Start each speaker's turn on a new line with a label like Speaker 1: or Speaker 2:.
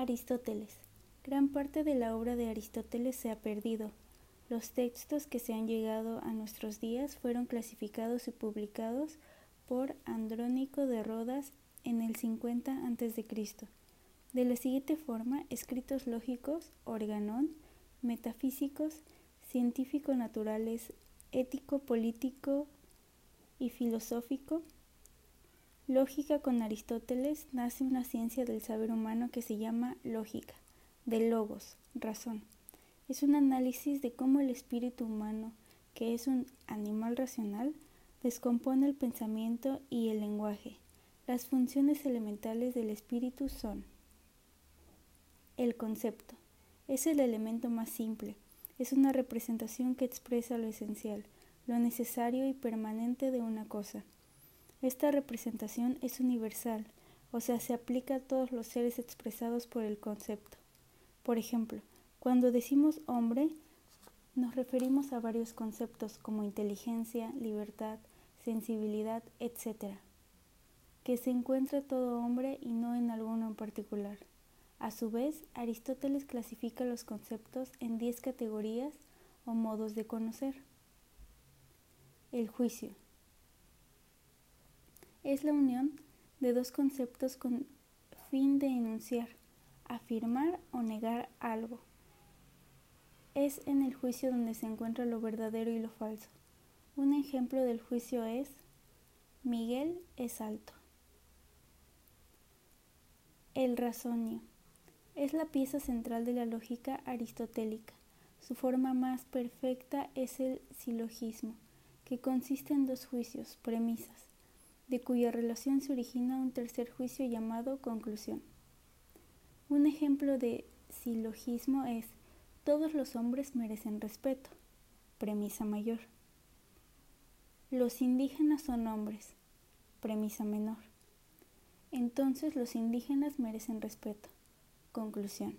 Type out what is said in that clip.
Speaker 1: Aristóteles. Gran parte de la obra de Aristóteles se ha perdido. Los textos que se han llegado a nuestros días fueron clasificados y publicados por Andrónico de Rodas en el 50 a.C. De la siguiente forma, escritos lógicos, organón, metafísicos, científico-naturales, ético-político y filosófico, lógica con Aristóteles nace una ciencia del saber humano que se llama lógica de logos, razón. Es un análisis de cómo el espíritu humano, que es un animal racional, descompone el pensamiento y el lenguaje. Las funciones elementales del espíritu son el concepto. Es el elemento más simple. Es una representación que expresa lo esencial, lo necesario y permanente de una cosa. Esta representación es universal, o sea, se aplica a todos los seres expresados por el concepto. Por ejemplo, cuando decimos hombre, nos referimos a varios conceptos como inteligencia, libertad, sensibilidad, etc., que se encuentra todo hombre y no en alguno en particular. A su vez, Aristóteles clasifica los conceptos en diez categorías o modos de conocer. El juicio es la unión de dos conceptos con fin de enunciar, afirmar o negar algo. Es en el juicio donde se encuentra lo verdadero y lo falso. Un ejemplo del juicio es Miguel es alto. El razonio es la pieza central de la lógica aristotélica. Su forma más perfecta es el silogismo, que consiste en dos juicios, premisas, de cuya relación se origina un tercer juicio llamado conclusión. Un ejemplo de silogismo es todos los hombres merecen respeto, premisa mayor. Los indígenas son hombres, premisa menor. Entonces los indígenas merecen respeto, conclusión.